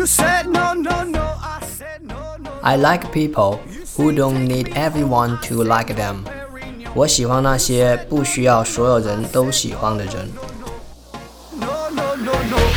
You said no, no, no, I said no, no. I like people who don't need everyone to like them. 我喜欢那些不需要所有人都喜欢的人。No, no, no, no.